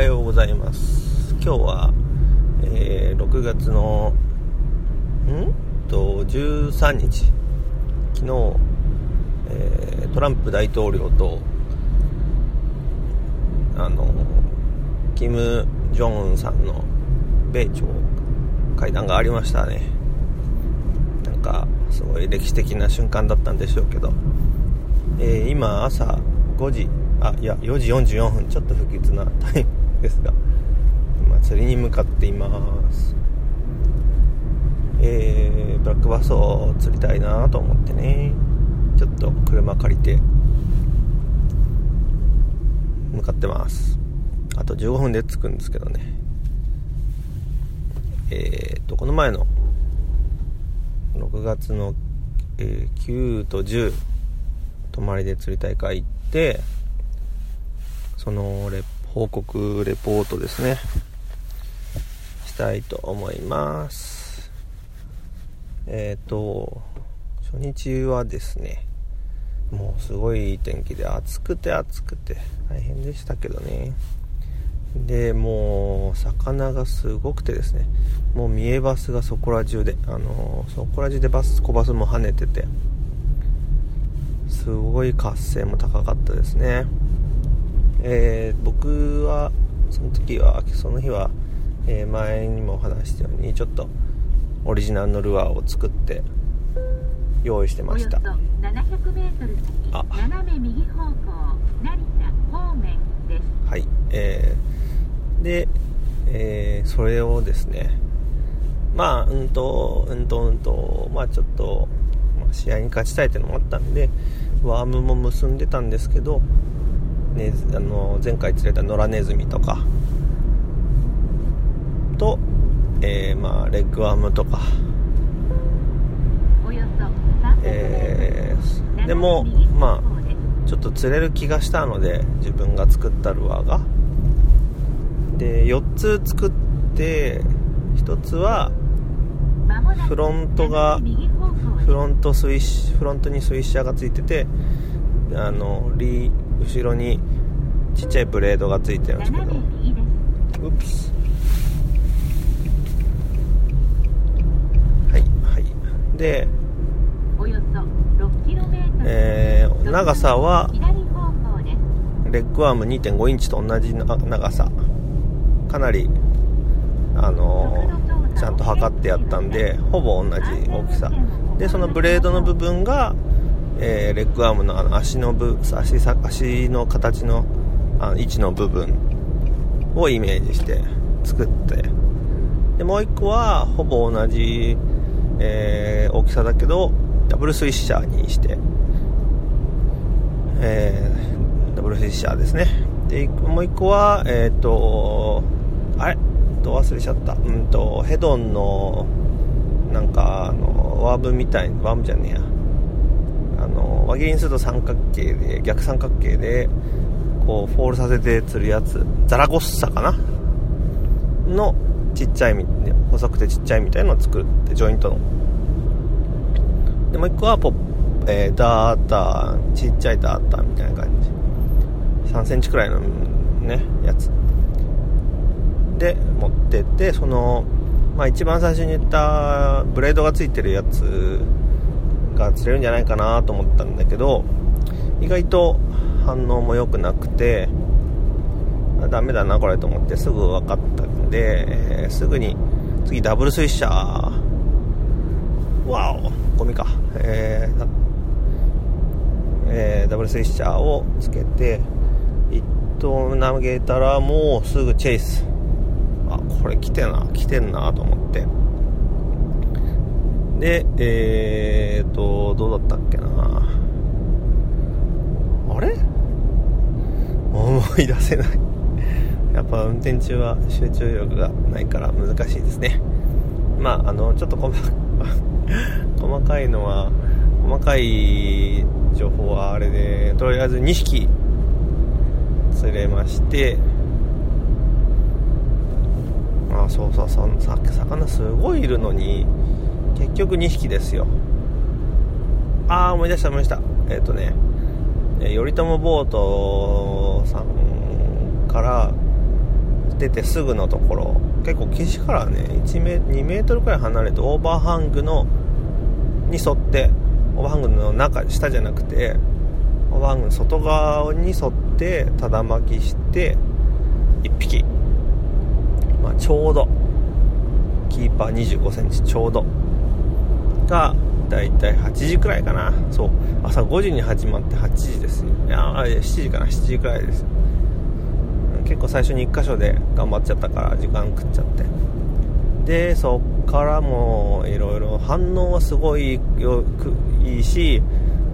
はようございます。今日は、えー、6月のん？と13日。昨日、えー、トランプ大統領とあのキム・ジョンウンさんの米朝会談がありましたね。なんかすごい歴史的な瞬間だったんでしょうけど、えー、今朝5時あいや4時44分。ちょっと不吉なタイム。ですが今釣りに向かっています。えー、ブラックバスを釣りたいなと思ってね。ちょっと車借りて向かってます。あと15分で着くんですけどね。えー、っとこの前の6月の、えー、9と10泊まりで釣り大会行ってそのレ報告レポートですね。したいと思います。えっ、ー、と初日はですねもうすごい天気で暑くて暑くて大変でしたけどね。でもう魚がすごくてですねもう見えバスがそこら中であのそこら中でバス小バスも跳ねててすごい活性も高かったですね。えー、僕はその時はその日は、えー、前にも話したようにちょっとオリジナルのルアーを作って用意してました。あ。斜め右方向成田方面です。はい。えー、で、えー、それをですねまあうんとうんとうんとまあちょっと、まあ、試合に勝ちたいっていうのもあったんでワームも結んでたんですけどね、あの前回釣れた野良ネズミとかと、えー、まあ、レッグワームとか、えー、でもまあちょっと釣れる気がしたので自分が作ったルアーが。で4つ作って1つはフロントがフロントスイッフロントにスイッシャーがついててあのリ後ろにちっちゃいブレードがついてるんですけど。うプスはいはい。でえー、長さはレッグアーム2.5インチと同じ長さ。かなりあのー、ちゃんと測ってやったんでほぼ同じ大きさ。でそのブレードの部分がえー、レッグアームのあの足の部足足の形のあの位置の部分をイメージして作って。でもう1個はほぼ同じ、えー、大きさだけどダブルスイッシャーにして、えー、ダブルスイッシャーですね。でもう1個はえっ、とあれ？と忘れちゃった。うんとヘドンのなんかあのワームみたいワームじゃねえや。あの輪切りにすると三角形で逆三角形でこうフォールさせて釣るやつザラゴッサかな？のちっちゃい細くてちっちゃいみたいのを作ってジョイントの。でもう一個はポッ、えー、ダーターちっちゃいダーターみたいな感じ。3センチくらいのねやつ。で持ってってそのまあ一番最初に言ったブレードがついてるやつが釣れるんじゃないかなと思ったんだけど意外と反応も良くなくてダメだなこれと思ってすぐ分かったんで、えー、すぐに次ダブルスイッシャー。わおゴミか。えー、えー、ダブルスイッシャーをつけて一投投げたらもうすぐチェイス。あこれ来てな来てんなと思って。で、えーと、どうだったっけな。あれ？思い出せない。やっぱ運転中は集中力がないから難しいですね。まあ、あの、ちょっと細 細かいのは、細かい情報はあれで、とりあえず2匹釣れまして、あ、そうそうそう、魚すごいいるのに、結局2匹ですよ。ああ思い出した思い出した。えっ、ー、とね頼朝ボートさんから出てすぐのところ結構岸からね1メ2メートルくらい離れてオーバーハングのに沿ってオーバーハングの中下じゃなくてオーバーハングの外側に沿ってただ巻きして1匹、まあ、ちょうど。キーパー2 5センチちょうど。がだいたい8時くらいかな。そう。朝5時に始まって8時ですいやあ7時かな。7時くらいです。結構最初に1箇所で頑張っちゃったから時間食っちゃって。でそっからもいろいろ反応はすごいよくいいし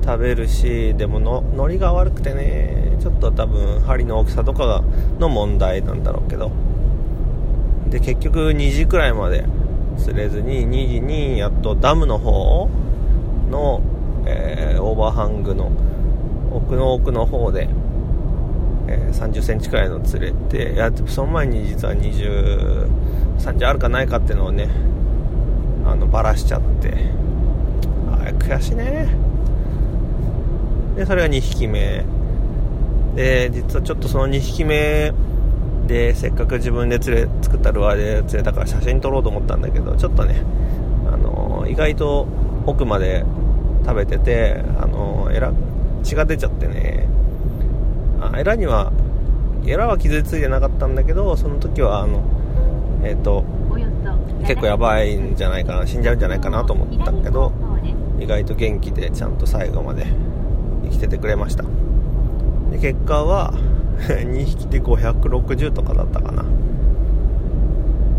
食べるしでもの海苔が悪くてねちょっと多分針の大きさとかの問題なんだろうけど。で結局2時くらいまで釣れずに2時にやっとダムの方の、えー、オーバーハングの奥の奥の方でえー、30センチくらいの釣れていやその前に実は20 30あるかないかっていうのをねあのバラしちゃって。あれ悔しいね。でそれが2匹目。で実はちょっとその2匹目でせっかく自分で釣れ作ったルアーで釣れたから写真撮ろうと思ったんだけどちょっとね、あのー、意外と奥まで食べてて、あのー、エラ血が出ちゃってねあエラにはエラは傷ついてなかったんだけどその時はあのえっ、ー、と結構やばいんじゃないかな死んじゃうんじゃないかなと思ったけど意外と元気でちゃんと最後まで生きててくれました。で結果は2匹で560とかだったかな。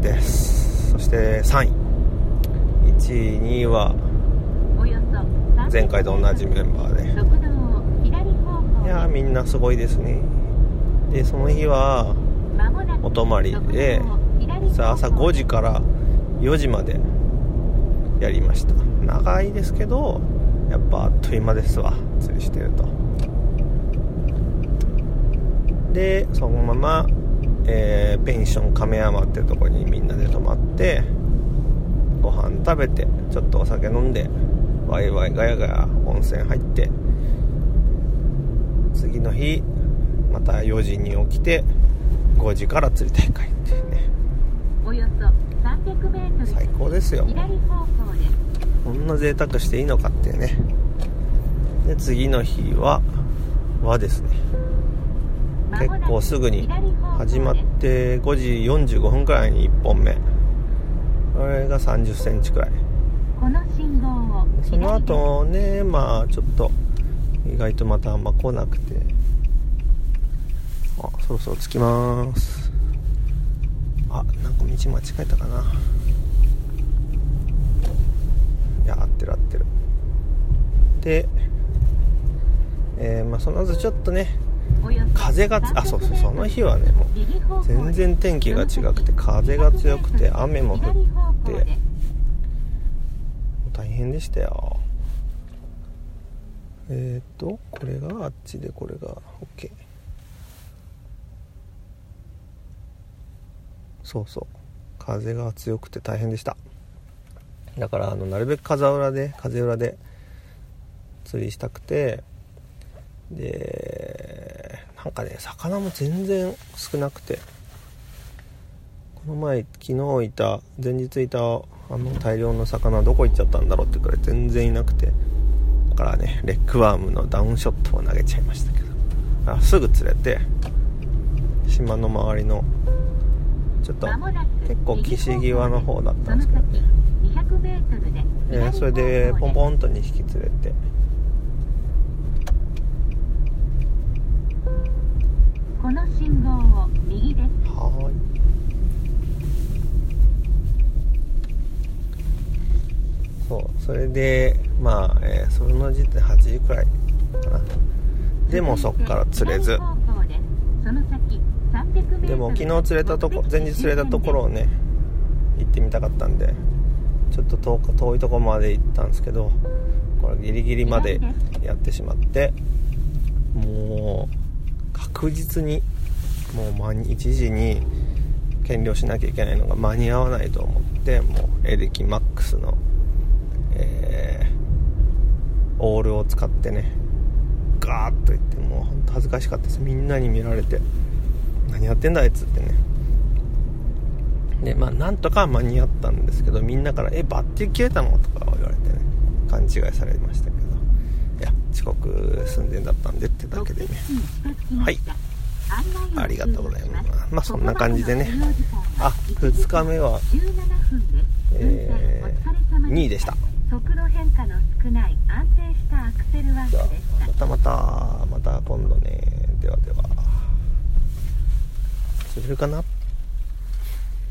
です。そして3位1位2位は前回と同じメンバーで。いやみんなすごいですね。でその日はお泊まりで朝5時から4時までやりました。長いですけどやっぱあっという間ですわ釣りしてるとでそのまま、えー、ペンション亀山っていうところにみんなで泊まってご飯食べてちょっとお酒飲んでワイワイガヤガヤ温泉入って次の日また4時に起きて5時から釣り大会っていうね。およそ 300m 最高ですよ。こんな贅沢していいのかっていうね。で次の日ははですね結構すぐに始まって5時45分くらいに1本目。これが3 0センチくらい。その後ねまあちょっと意外とまたあんま来なくて。あそろそろ着きます。あなんか道間違えたかな。いや合ってる合ってる。でえー、まあその後ちょっとね風があそうそうその日はねもう全然天気が違くて風が強くて雨も降って大変でしたよ。えっ、ー、とこれがあっちでこれが OK そうそう。風が強くて大変でした。だからあのなるべく風裏で風裏で釣りしたくてでなんかね魚も全然少なくて。この前昨日いた前日いたあの大量の魚どこ行っちゃったんだろうってくらい全然いなくて。からねレッグワームのダウンショットを投げちゃいましたけど。あすぐ釣れて島の周りのちょっと結構岸際の方だったんですけどね。えそれでポンポンと2匹釣れてこの信号を右です。はい。そうそれでまあ、えー、その時点8時くらいかな。でもそっから釣れず。でも昨日釣れたとこ前日釣れたところをね行ってみたかったんでちょっと遠遠いとこまで行ったんですけどこれギリギリまでやってしまってもう確実にもう1時に減量しなきゃいけないのが間に合わないと思ってもうエレキマックスのえー、オールを使ってねガーッと言ってもうほんと恥ずかしかったです。みんなに見られて何やってんだあいつってね。でまあなんとか間に合ったんですけどみんなから「えバッテリー切れたの?」とか言われてね勘違いされましたけど。遅刻寸前だったんでってだけでね。はい。ありがとうございます。まあそんな感じでね。あ2日目はえー、2位でした。速度変化の少ない安定したアクセルワークでまたまたまた今度ね。ではでは。釣れるかな